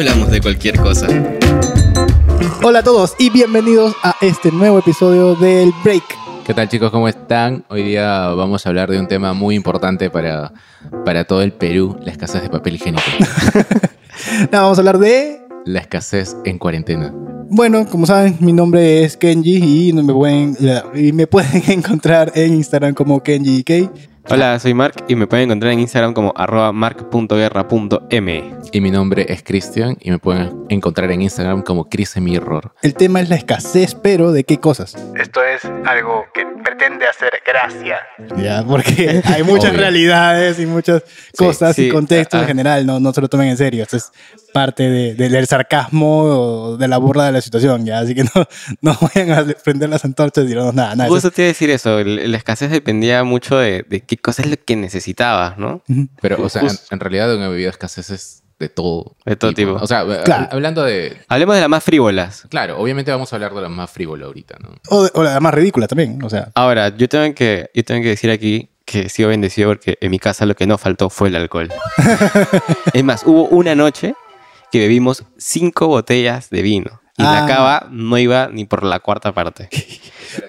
hablamos de cualquier cosa. Hola a todos y bienvenidos a este nuevo episodio del Break. ¿Qué tal chicos? ¿Cómo están? Hoy día vamos a hablar de un tema muy importante para, para todo el Perú, la escasez de papel higiénico. Nada, vamos a hablar de... La escasez en cuarentena. Bueno, como saben, mi nombre es Kenji y me pueden, y me pueden encontrar en Instagram como KenjiK. Hola, soy Mark y me pueden encontrar en Instagram como arroba mark.guerra.me. Y mi nombre es Cristian y me pueden encontrar en Instagram como Crisemirror. El tema es la escasez, pero ¿de qué cosas? Esto es algo que pretende hacer gracia. Ya, porque hay muchas Obvio. realidades y muchas cosas sí, y contextos ah, en general, no, no se lo tomen en serio. Esto es parte de- de- del sarcasmo o de la burla de la situación, ¿ya? Así que no, no vayan a prender las antorchas y dirnos nada, nada. eso Justo te iba a decir eso, el- la escasez dependía mucho de, de qué cosa es lo que necesitabas, ¿no? Pero, o sea, en, en realidad una bebida escasez es de todo. De todo tipo. O sea, Claro. hablando de... Hablemos de las más frívolas. Claro, obviamente vamos a hablar de la más frívola ahorita, ¿no? O, de- o la más ridícula también, o sea. Ahora, yo tengo que, yo tengo que decir aquí que he sido bendecido porque en mi casa lo que no faltó fue el alcohol. es más, hubo una noche que bebimos cinco botellas de vino. Y Ah. la cava no iba ni por la cuarta parte.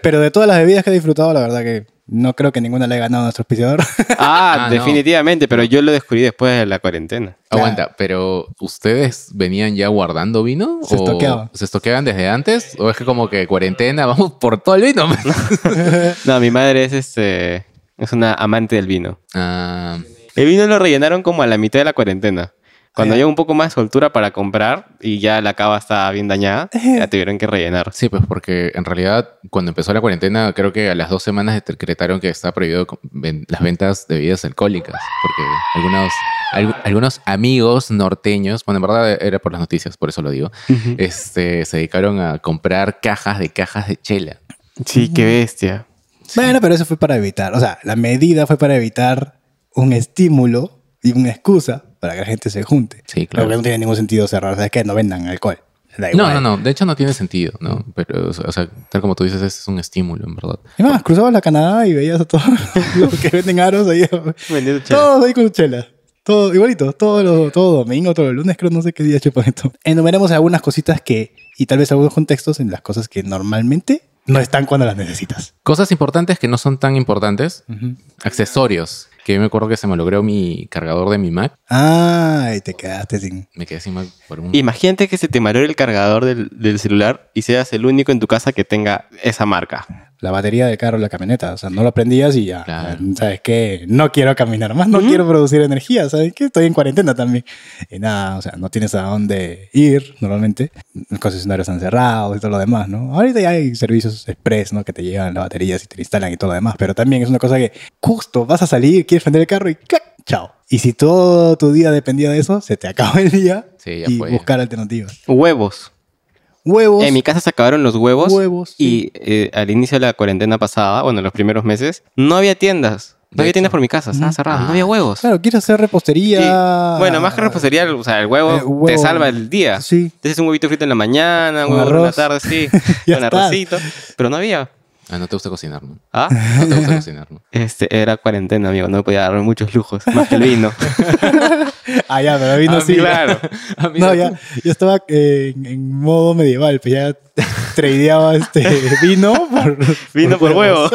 Pero de todas las bebidas que he disfrutado, la verdad que no creo que ninguna le haya ganado a nuestro auspiciador. Ah, Ah, no. definitivamente, pero yo lo descubrí después de la cuarentena. Claro. Aguanta, pero ¿ustedes venían ya guardando vino? Se ¿O estoqueaba. ¿Se estoqueaban desde antes? ¿O es que como que cuarentena, vamos por todo el vino? No, mi madre es este es una amante del vino. Ah, El vino lo rellenaron como a la mitad de la cuarentena. Cuando había un poco más de soltura para comprar y ya la cava estaba bien dañada, ya tuvieron que rellenar. sí, pues porque en realidad cuando empezó la cuarentena, creo que a las dos semanas decretaron que está prohibido las ventas de bebidas alcohólicas. Porque algunos, algu- algunos amigos norteños, bueno, en verdad era por las noticias, por eso lo digo, este, se dedicaron a comprar cajas de cajas de chela. Sí, qué bestia. Bueno, pero eso fue para evitar, o sea, la medida fue para evitar un estímulo y una excusa para que la gente se junte. Sí, claro. Porque no tiene ningún sentido cerrar, ¿sabes qué? No vendan alcohol. Da No, igual. no, no. De hecho, no tiene sentido, ¿no? Pero, o sea, tal como tú dices, es un estímulo, en verdad. Y más, cruzabas la Canadá y veías a todos los que venden aros ahí. Vendiendo chela. Todos ahí con chela. Todo igualito, todo, lo, todo domingo, todo el lunes, creo, no sé qué día chupan esto. Enumeremos algunas cositas que, y tal vez algunos contextos en las cosas que normalmente no están cuando las necesitas. Cosas importantes que no son tan importantes. Accesorios. Que yo me acuerdo que se me logró mi cargador de mi Mac. Ah, y te quedaste sin. Me quedé sin Mac por un... Imagínate que se te malore el cargador del, del celular y seas el único en tu casa que tenga esa marca. La batería del carro, la camioneta. O sea, no lo prendías y ya. Claro. ¿Sabes qué? No quiero caminar más, no quiero producir energía. ¿Sabes qué? Estoy en cuarentena también. Y nada, o sea, no tienes a dónde ir normalmente. Los concesionarios están cerrados y todo lo demás, ¿no? Ahorita ya hay servicios express, ¿no? Que te llevan las baterías y te instalan y todo lo demás. Pero también es una cosa que justo vas a salir, quieres prender el carro y ¡clac! Chao. Y si todo tu día dependía de eso, se te acaba el día Sí, ya y fue. buscar alternativas. Huevos. Huevos. En mi casa se acabaron los huevos. Huevos, Y eh, al inicio de la cuarentena pasada, bueno, en los primeros meses, no había tiendas. No había tiendas por mi casa, estaba Ujú. cerrada, Ah. no había huevos. Claro, quieres hacer repostería. Sí. Bueno, más que repostería, o sea, el huevo, Eh, huevo. te salva el día. Sí. Te haces un huevito frito en la mañana, un huevo en la tarde, sí, con arrocito. Pero no había. Ah, no te gusta cocinar, ¿no? ¿Ah? No te gusta cocinar, ¿no? Este, era cuarentena, amigo, no me podía dar muchos lujos, más que el vino. Ah, ya, pero vino Ah, sí. claro. Ah, No, ya, yo estaba eh, en, en modo medieval, pues ya tradeaba este vino por, Vino por huevo.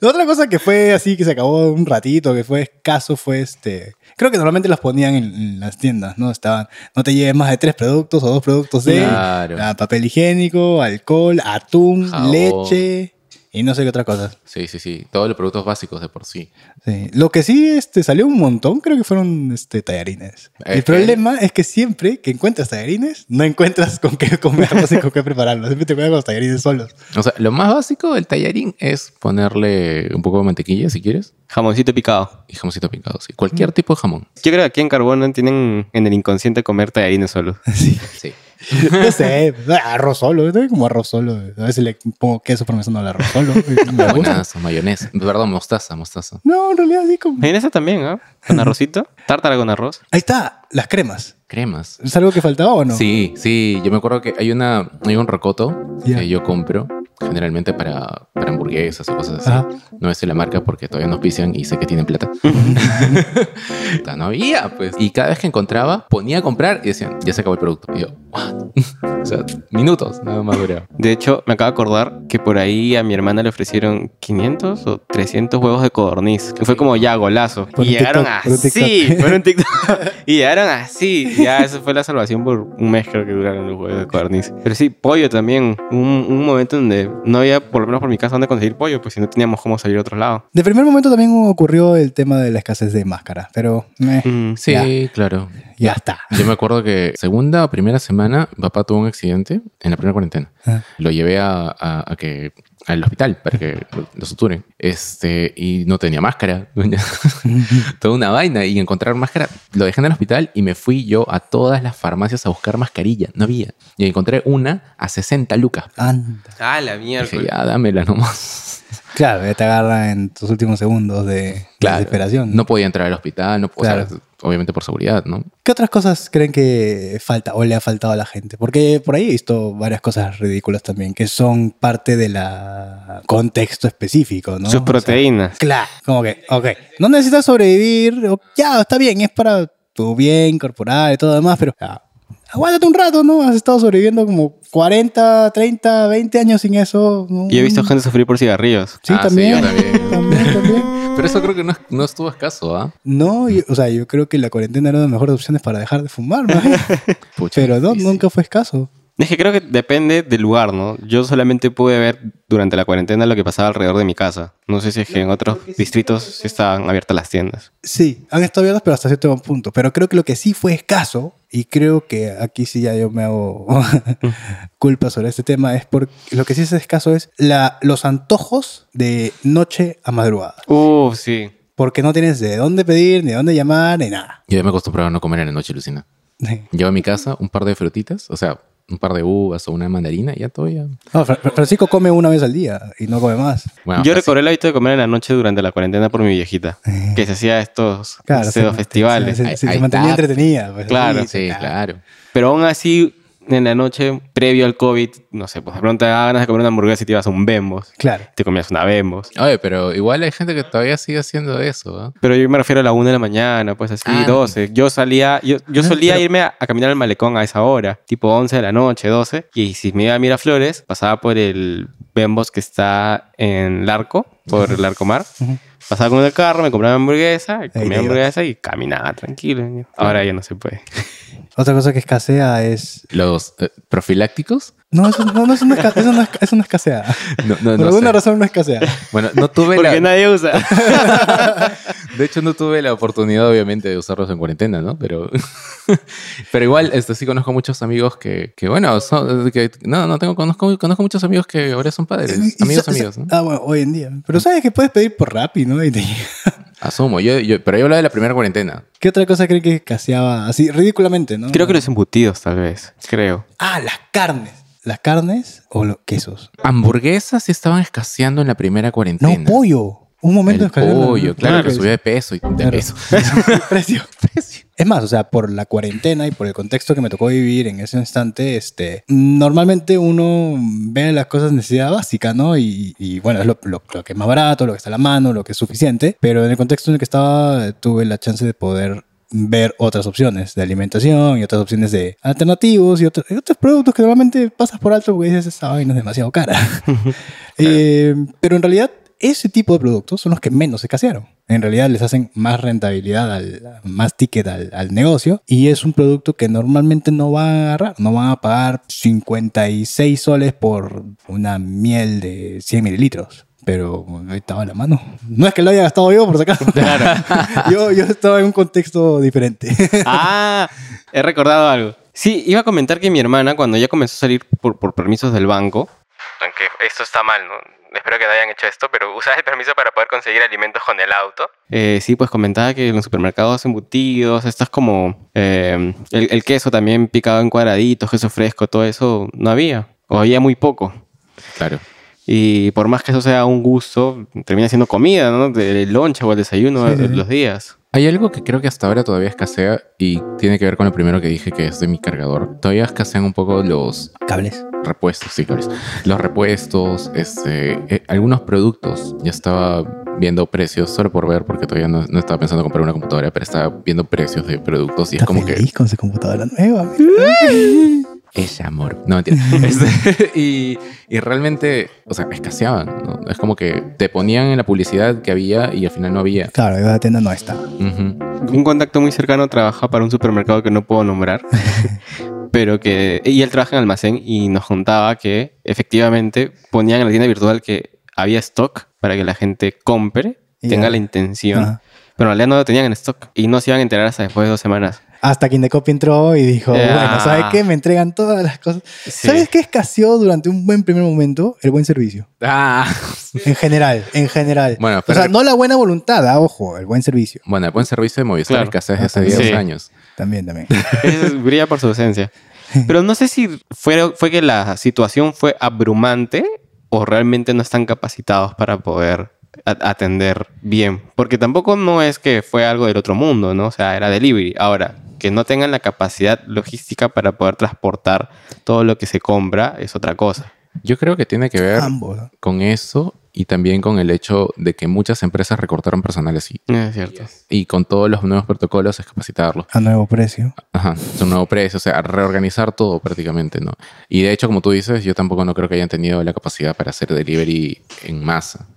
La otra cosa que fue así, que se acabó un ratito, que fue escaso, fue este... Creo que normalmente las ponían en, en las tiendas, ¿no? Estaban, no te lleves más de tres productos o dos productos de Claro. papel higiénico, alcohol, atún, Jabón. leche y no sé qué otra cosa. Sí, sí, sí. Todos los productos básicos de por sí. Sí. Lo que sí este, salió un montón, creo que fueron este, tallarines. Es El que- problema es que siempre que encuentras tallarines, no encuentras con qué comerlos y con qué prepararlos. Siempre te quedas con los tallarines solos. O sea, lo más básico del tallarín es ponerle un poco de mantequilla, si quieres, Jamoncito picado. y jamoncito picado. Sí. Cualquier tipo de jamón. Yo creo que aquí en Carbón tienen en el inconsciente comer tallarines solos. Sí. Sí. No sé, arroz solo, ¿no? como arroz solo. A veces le pongo queso parmesano al arroz solo. me gusta. Mayonesa. Perdón, mostaza, mostaza. No, en realidad sí como... Mayonesa también, ¿ah? Con arrocito. Tártara con arroz. Ahí está, las cremas. Cremas. ¿Es algo que faltaba o no? Sí, sí. Yo me acuerdo que hay una hay un rocoto que yo compro generalmente para, para hamburguesas o cosas así. Ajá. No es la marca porque todavía nos pician y sé que tienen plata. No había, pues. Y cada vez que encontraba, ponía a comprar y decían, ya se acabó el producto. Y yo, ¿what? o sea, minutos, nada más duraba. De hecho, me acabo de acordar que por ahí a mi hermana le ofrecieron 500 o 300 huevos de codorniz. Que fue como ya golazo. Por y llegaron TikTok, así. Por un TikTok. y llegaron así. Ya, eso fue la salvación por un mes creo que duraron los huevos de codorniz. Pero sí, pollo también. Un, un momento donde no había, por lo menos por mi casa, dónde conseguir pollo. Pues si no teníamos cómo salir a otro lado. De primer momento también ocurrió el tema de la escasez de máscaras, pero eh, Mm, Sí, Ya. claro. ya está. Yo me acuerdo que segunda o primera semana, mi papá tuvo un accidente en la primera cuarentena. Ah. Lo llevé a, a- a que al hospital para que lo, suturen. Este, y no tenía máscara. Toda una vaina. Y encontrar máscara, lo dejé en el hospital y me fui yo a todas las farmacias a buscar mascarilla. No había. Y encontré una a 60 lucas. Anda. Ah, la Dije, mierda. ya, dámela nomás. Claro, ya te agarra en tus últimos segundos de Claro. desesperación. No podía entrar al hospital, no, o sea, Claro. obviamente por seguridad, ¿no? ¿Qué otras cosas creen que falta o le ha faltado a la gente? Porque por ahí he visto varias cosas ridículas también que son parte del contexto específico, ¿no? Sus O sea, proteínas. claro, como que, ok, no necesitas sobrevivir, ya, está bien, es para tu bien corporal y todo lo demás, pero ya, aguántate un rato, ¿no? Has estado sobreviviendo como 40, 30, 20 años sin eso. ¿no? Y he visto gente sufrir por cigarrillos. Sí, Ah, sí, también, yo también. también, también. Pero eso creo que no, no estuvo escaso, ¿ah? No, yo- o sea, yo creo que la cuarentena era una de las mejores opciones para dejar de fumar, ¿no? Pucha, Pero no, sí, sí. nunca fue escaso. Es que creo que depende del lugar, ¿no? Yo solamente pude ver durante la cuarentena lo que pasaba alrededor de mi casa. No sé si es que en otros distritos sí estaban abiertas las tiendas. Sí, han estado abiertas, pero hasta cierto punto. Pero creo que lo que sí fue escaso, y creo que aquí sí ya yo me hago culpa sobre este tema, es porque lo que sí es escaso es la, los antojos de noche a madrugada. Uh, sí. Porque no tienes de dónde pedir, ni de dónde llamar, ni nada. Yo ya me acostumbraba a no comer en la noche, Lucina. Llevo a mi casa un par de frutitas, o sea, un par de uvas o una mandarina y ya todo ya. No, Francisco come una vez al día y no come más. Bueno, Yo casi. recobré el hábito de comer en la noche durante la cuarentena por mi viejita. Que se hacía estos Claro, pseudo se- festivales. Se, se- Ahí- se ahí mantenía está. entretenida. pues, Claro, Sí, claro. claro. Pero aún así, en la noche, previo al COVID, no sé, pues de pronto te daba ganas de comer una hamburguesa y te ibas a un Bembos. Claro. Te comías una Bembos. Oye, pero igual hay gente que todavía sigue haciendo eso, ¿ah? Pero yo me refiero a la una de la mañana, pues así, Ah. 12. Yo salía, yo, yo Ah, solía pero- irme a, a caminar al malecón a esa hora, tipo 11 de la noche, 12. Y si me iba a Miraflores, pasaba por el Bembos que está en Larco, por el Arcomar. Ujú. Pasaba con el carro, me compraba hamburguesa, comía hamburguesa y caminaba tranquilo. Ahora ya no se puede. Otra cosa que escasea es... Los eh, profilácticos. No, eso no, no, no, esca- eso no, esca- eso no escasea. No, no, Por no alguna sé. razón no escasea. Bueno, no tuve Porque la... nadie usa. De hecho, no tuve la oportunidad, obviamente, de usarlos en cuarentena, ¿no? Pero, pero igual, este, sí conozco muchos amigos que, que bueno, son, que, no, no tengo, conozco, conozco muchos amigos que ahora son padres. Y- y amigos, amigos, ¿no? Ah, bueno, hoy en día. Pero sabes que puedes pedir por Rappi, ¿no? Y te llega. Asumo, yo, yo, pero yo hablaba de la primera cuarentena. ¿Qué otra cosa creen que escaseaba? Así, ridículamente, ¿no? Creo que los embutidos, tal vez. Creo. Ah, las carnes. ¿Las carnes o los quesos? Hamburguesas sí estaban escaseando en la primera cuarentena. No, pollo. Un momento El la- pollo, claro, que sí. subía de peso y de Claro. peso. precio. Es más, o sea, por la cuarentena y por el contexto que me tocó vivir en ese instante, este, normalmente uno ve las cosas de necesidad básica, ¿no? Y, y, bueno, es lo, lo- lo que es más barato, lo que está a la mano, lo que es suficiente, pero en el contexto en el que estaba, tuve la chance de poder ver otras opciones de alimentación y otras opciones de alternativos y, otro- y otros productos que normalmente pasas por alto porque dices, esta vaina es demasiado cara. Eh, pero en realidad, ese tipo de productos son los que menos escasearon. En realidad les hacen más rentabilidad, al, más ticket al, al negocio y es un producto que normalmente no van a agarrar. No van a pagar 56 soles por una miel de 100 mililitros. Pero ahí estaba la mano. No es que lo haya gastado yo, por sacar. yo, yo estaba en un contexto diferente. Ah, he recordado algo. Sí, iba a comentar que mi hermana, cuando ya comenzó a salir por, por permisos del banco, aunque esto está mal, ¿no? Espero que no hayan hecho esto, pero usaba el permiso para poder conseguir alimentos con el auto. Eh, sí, pues comentaba que en los supermercados embutidos, estas como eh, el, el queso también picado en cuadraditos, queso fresco, todo eso no había, o había muy poco. Claro. Y por más que eso sea un gusto, termina siendo comida, ¿no? Del lonche o el desayuno Sí, de sí. los días. Hay algo que creo que hasta ahora todavía escasea y tiene que ver con lo primero que dije que es de mi cargador. Todavía escasean un poco los Cables. repuestos, sí, cables. Los repuestos, este, eh, algunos productos. Ya estaba viendo precios, solo por ver, porque todavía no, no estaba pensando en comprar una computadora, pero estaba viendo precios de productos y es como que feliz con su computadora nueva. es amor. No, mentira. Este, y, y realmente, o sea, escaseaban. ¿no? Es como que te ponían en la publicidad que había y al final no había. Claro, la tienda no está. Un contacto muy cercano trabaja para un supermercado que no puedo nombrar, pero que... Y él trabaja en almacén y nos contaba que efectivamente ponían en la tienda virtual que había stock para que la gente compre, Y tenga ya. la intención, pero en realidad no lo tenían en stock y no se iban a enterar hasta después de dos semanas. Hasta que Indecopy entró y dijo, Ah. bueno, ¿sabes qué? Me entregan todas las cosas. Sí. ¿Sabes qué escaseó durante un buen primer momento? El buen servicio. Ah. En general, en general. Bueno, o pero- sea, no la buena voluntad, ah, ojo, el buen servicio. Bueno, el buen servicio de Movistar Claro. es que hace desde hace Sí. 10 años. También, también. Es- brilla por su ausencia. Pero no sé si fue, fue que la situación fue abrumante o realmente no están capacitados para poder atender bien. Porque tampoco no es que fue algo del otro mundo, ¿no? O sea, era delivery. Ahora, que no tengan la capacidad logística para poder transportar todo lo que se compra es otra cosa. Yo creo que tiene que ver con eso y también con el hecho de que muchas empresas recortaron personal así. Es cierto. Y con todos los nuevos protocolos es capacitarlo. A nuevo precio. Ajá, es un nuevo precio, o sea, reorganizar todo prácticamente, ¿no? Y de hecho, como tú dices, yo tampoco no creo que hayan tenido la capacidad para hacer delivery en masa.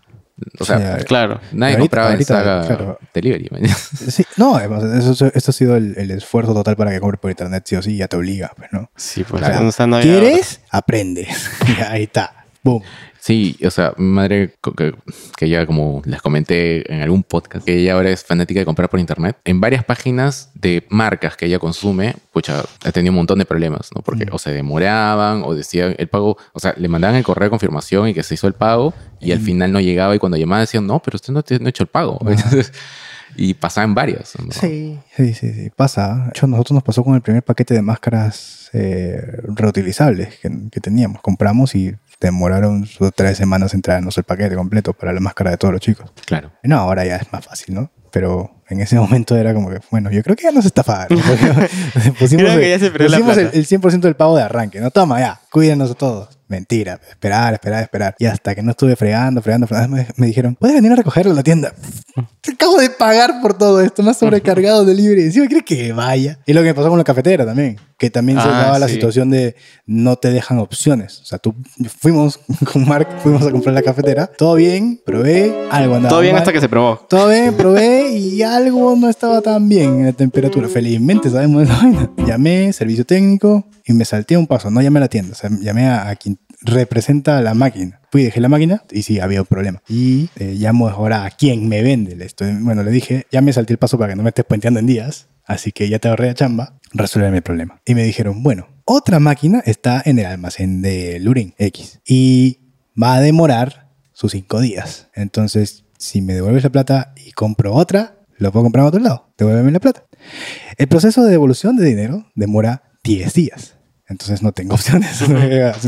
O sea, Sí. Claro. nadie Ahorita- compraba ahorita, en saga claro. delivery. Sí, no, además, eso, esto ha sido el, el esfuerzo total para que compres por internet, sí o sí, ya te obliga, pues, ¿no? Sí, pues. O sea, no ¿Quieres? Aprendes. Y ahí está. Boom. Sí, o sea, mi madre, que, que ya como les comenté en algún podcast, que ella ahora es fanática de comprar por internet, en varias páginas de marcas que ella consume, pucha, ha tenido un montón de problemas, ¿no? Porque Mm. o se demoraban o decían el pago, o sea, le mandaban el correo de confirmación y que se hizo el pago y Mm. al final no llegaba y cuando llamaban decían, no, pero usted no, ha hecho el pago. Entonces, y pasaban varias. ¿no? Sí, sí, sí, sí. Pasa. De hecho, nosotros nos pasó con el primer paquete de máscaras eh, reutilizables que, que teníamos. Compramos y demoraron sus tres semanas en traernos el paquete completo para la máscara de todos los chicos. Claro. No, ahora ya es más fácil, ¿no? Pero en ese momento era como que, bueno, yo creo que ya nos estafaron. Pusimos Creo que ya se pusimos el, el 100% del pago de arranque. No, toma, ya, cuídenos a todos. Mentira, esperar, esperar, esperar. Y hasta que no estuve fregando, fregando, fregando, me, me dijeron, ¿puedes venir a recogerlo a la tienda? Te acabo de pagar por todo esto, más sobrecargado de libre. Encima quieres que vaya. Y lo que me pasó con la cafetera también, que también se Ah, daba la situación de no te dejan opciones. O sea, tú fuimos con Mark, fuimos a comprar la cafetera, todo bien, probé, algo andaba Todo bien mal. hasta que se probó. Todo bien, probé y algo no estaba tan bien en la temperatura. Felizmente sabemos esa vaina. Llamé, servicio técnico y me salté un paso. No llamé a la tienda, o sea, llamé a, a quien representa la máquina. Fui, dejé la máquina y sí, había un problema. Y eh, llamo ahora a quien me vende. Le estoy- bueno, le dije, ya me salté el paso para que no me estés puenteando en días. Así que ya te ahorré la chamba, resuelve el problema. Y me dijeron, bueno, otra máquina está en el almacén de Lurin X y va a demorar sus cinco días. Entonces, si me devuelves la plata y compro otra, lo puedo comprar en otro lado. Devuélveme la plata. El proceso de devolución de dinero demora 10 días. Entonces no tengo opciones.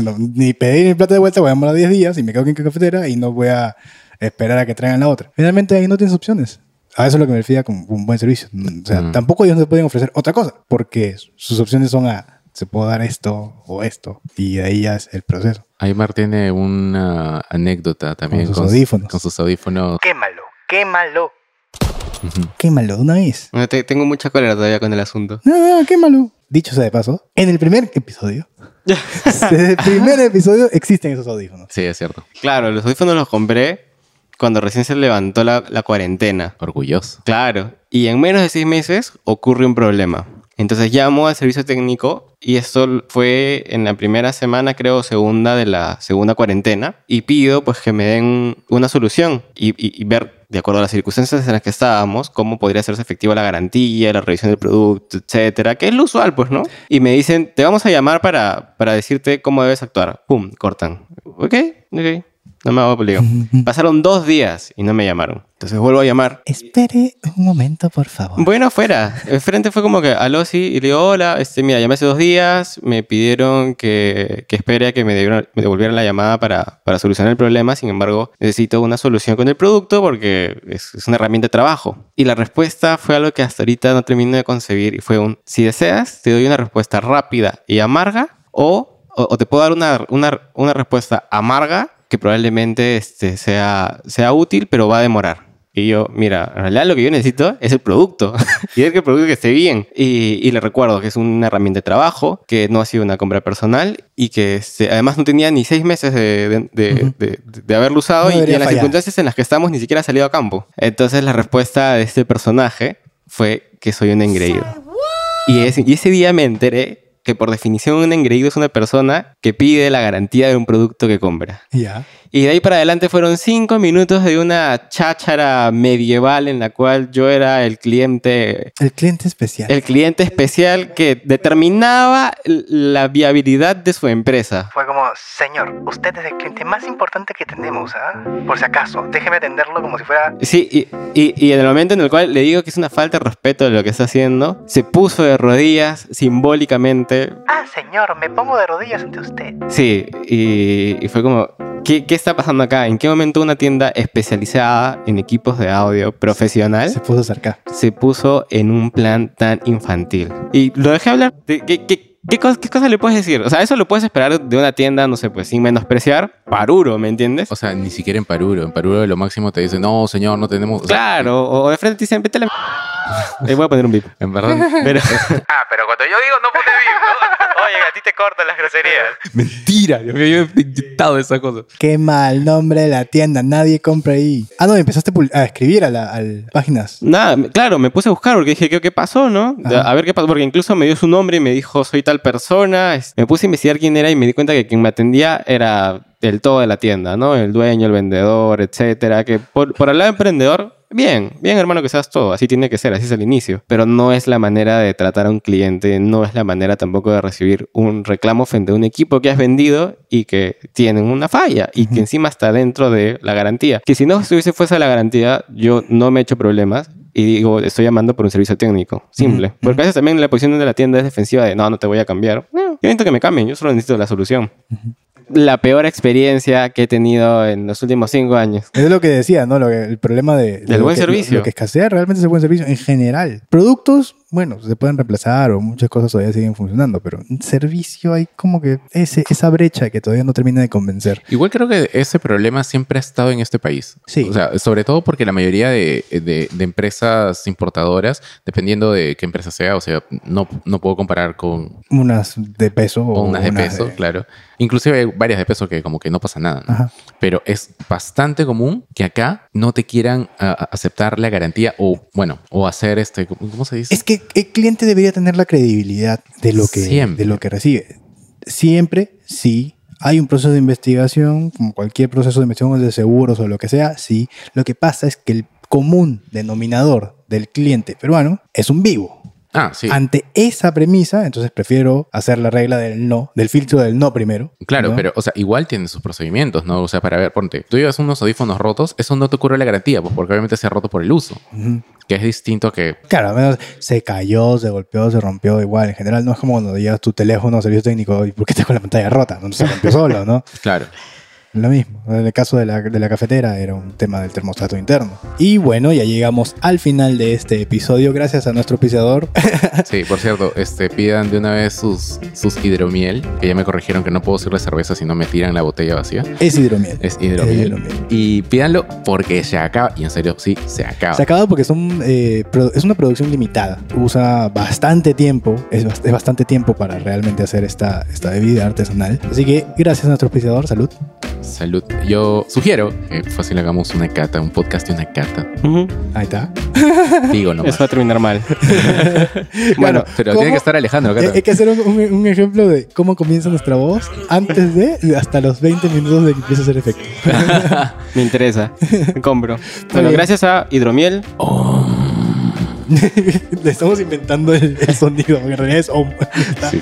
No, ni pedir mi plata de vuelta, voy a demorar 10 días y me quedo aquí en cafetera y no voy a esperar a que traigan la otra. Finalmente ahí no tienes opciones. A eso es lo que me refiero con un buen servicio. O sea, Mm. tampoco ellos no te pueden ofrecer otra cosa, porque sus opciones son a, se puede dar esto o esto, y de ahí ya es el proceso. Aymar tiene una anécdota también sus audífonos. Con sus audífonos. Quémalo, quémalo. Quémalo de una vez. Bueno, te- tengo mucha cólera todavía con el asunto. No, no, quémalo. Dicho sea de paso, en el primer episodio, desde el primer episodio existen esos audífonos. Sí, es cierto. Claro, los audífonos los compré cuando recién se levantó la, la cuarentena. Orgulloso. Claro. Y en menos de seis meses ocurre un problema. Entonces llamo al servicio técnico y esto fue en la primera semana, creo, segunda de la segunda cuarentena. Y pido pues que me den una solución y, y- y ver, de acuerdo a las circunstancias en las que estábamos, cómo podría hacerse efectiva la garantía, la revisión del producto, etcétera, que es lo usual, pues, ¿no? Y me dicen, te vamos a llamar para, para decirte cómo debes actuar. Pum, cortan. Ok, ok. No me hago peligro. Pasaron dos días y no me llamaron. Entonces vuelvo a llamar Espere un momento, por favor. bueno, afuera. El frente fue como que aló, sí, y le digo, hola, este, mira, llamé hace dos días, me pidieron que, que espere a que me, dieran- me devolvieran la llamada para, para solucionar el problema, sin embargo, necesito una solución con el producto porque es, es una herramienta de trabajo. Y la respuesta fue algo que hasta ahorita no termino de concebir y fue un, si deseas, te doy una respuesta rápida y amarga o o, o te puedo dar una, una, una respuesta amarga que probablemente este, sea, sea útil, pero va a demorar. Y yo, mira, en realidad lo que yo necesito es el producto. y es que el producto que esté bien. Y, y le recuerdo que es una herramienta de trabajo, que no ha sido una compra personal y que este, además no tenía ni seis meses de, de, de- de- de haberlo usado No y, y en las circunstancias en las que estamos ni siquiera ha salido a campo. Entonces la respuesta de este personaje fue que soy un engreído. Y ese, y ese día me enteré que por definición un engreído es una persona que pide la garantía de un producto que compra. Ya. Y de ahí para adelante fueron cinco minutos de una cháchara medieval en la cual yo era el cliente, El cliente especial. el cliente especial que determinaba la viabilidad de su empresa. Fue como, señor, usted es el cliente más importante que tenemos, ¿ah? Por si acaso, déjeme atenderlo como si fuera... Sí, y, y- y en el momento en el cual le digo que es una falta de respeto de lo que está haciendo, se puso de rodillas simbólicamente. Ah, señor, me pongo de rodillas ante usted. Sí, y, y fue como, ¿qué, ¿qué está pasando acá? ¿En qué momento una tienda especializada en equipos de audio profesional Se puso cerca. se puso en un plan tan infantil? Y lo dejé hablar. ¿Qué, qué, qué, qué cosa, qué cosa le puedes decir? O sea, eso lo puedes esperar de una tienda, no sé, pues sin menospreciar, paruro, ¿me entiendes? O sea, ni siquiera en Paruro. En Paruro lo máximo te dicen, no, señor, no tenemos... o sea, Claro, o de frente te dicen, vete a la... Le voy a poner un bip. En verdad, Pero, Ah, pero cuando yo digo no pone bien, ¿no? Oye, a ti te cortan las groserías. mentira. Dios mío, yo he inyectado esa cosa. Qué mal nombre de la tienda. Nadie compra ahí. Ah, no, empezaste a, escribir a las páginas. Nada, claro, me puse a buscar porque dije, ¿qué, qué pasó, no? De- Ajá. A ver qué pasó, porque incluso me dio su nombre y me dijo, soy tal persona. Me puse a investigar quién era y me di cuenta que quien me atendía era el todo de la tienda, ¿no? El dueño, el vendedor, etcétera. Que por, por el lado emprendedor, bien, bien hermano que seas todo, así tiene que ser, así es el inicio. Pero no es la manera de tratar a un cliente, no es la manera tampoco de recibir un reclamo frente a un equipo que has vendido y que tienen una falla y que encima está dentro de la garantía. Que si no estuviese fuese la garantía, yo no me he hecho problemas y digo, estoy llamando por un servicio técnico. Simple. Ujú, Porque a veces también la posición de la tienda es defensiva de, no, no te voy a cambiar. No, yo necesito que me cambien, yo solo necesito la solución. La peor experiencia que he tenido en los últimos cinco años. Es lo que decía, ¿no? Lo que- el problema de, de Del buen que- servicio. Lo, lo que escasea realmente es el buen servicio en general. Productos, bueno, se pueden reemplazar o muchas cosas todavía siguen funcionando, pero en servicio hay como que ese, esa brecha que todavía no termina de convencer. Igual creo que ese problema siempre ha estado en este país. Sí. O sea, sobre todo porque la mayoría de, de- de empresas importadoras, dependiendo de qué empresa sea, o sea, no, no puedo comparar con, Unas de peso o unas de peso, claro. Inclusive hay varias de peso que como que no pasa nada. Pero es bastante común que acá no te quieran a- aceptar la garantía o, bueno, o hacer este, ¿cómo cómo se dice? Es que el cliente debería tener la credibilidad de lo que, Siempre. de lo que recibe. Siempre, sí. Hay un proceso de investigación, como cualquier proceso de investigación de seguros o lo que sea, sí. Lo que pasa es que el común denominador del cliente peruano es un vivo. Ah, sí. Ante esa premisa, entonces prefiero hacer la regla del no, del filtro del no primero. Claro, ¿no? pero, o sea, igual tiene sus procedimientos, ¿no? O sea, para ver, ponte, tú llevas unos audífonos rotos, eso no te ocurre la garantía, pues porque obviamente se ha roto por el uso, que es distinto que, Claro, al menos se cayó, se golpeó, se rompió igual. En general no es como cuando llevas tu teléfono a servicio técnico y ¿por qué estás con la pantalla rota? No se rompió solo, ¿no? claro. Lo mismo. En el caso de la, de la cafetera era un tema del termostato interno. Y bueno, ya llegamos al final de este episodio. Gracias a nuestro auspiciador. Sí, por cierto, este, pidan de una vez sus, sus hidromiel, que ya me corrigieron que no puedo decirle cerveza si no me tiran la botella vacía. es hidromiel. Es hidromiel. Es hidromiel. Y pídanlo porque se acaba. Y en serio, sí, se acaba. Se acaba porque son, eh, es una producción limitada. Usa bastante tiempo. Es, es bastante tiempo para realmente hacer esta, esta bebida artesanal. Así que gracias a nuestro auspiciador. Salud. Salud. Yo sugiero que fácil hagamos una cata, un podcast de una cata. Ahí está. Digo nomás. Eso va a terminar mal. Bueno, Pero ¿cómo- tiene que estar Alejandro acá. Eh, Hay que hacer un, un- un ejemplo de cómo comienza nuestra voz antes de hasta los 20 minutos de que empiece a hacer efecto. Me interesa. Compro. Bueno, gracias a Hidromiel. Le estamos inventando el, el sonido, en realidad es om. Sí.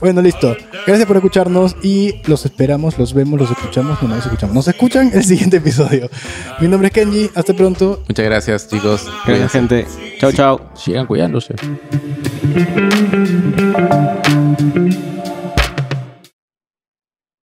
Bueno, listo. Gracias por escucharnos y los esperamos, los vemos, los escuchamos. No, no los escuchamos. Nos escuchan el siguiente episodio. Mi nombre es Kenji. Hasta pronto. Muchas gracias, chicos. Gracias, gente. Chao, chao. Sigan cuidándose.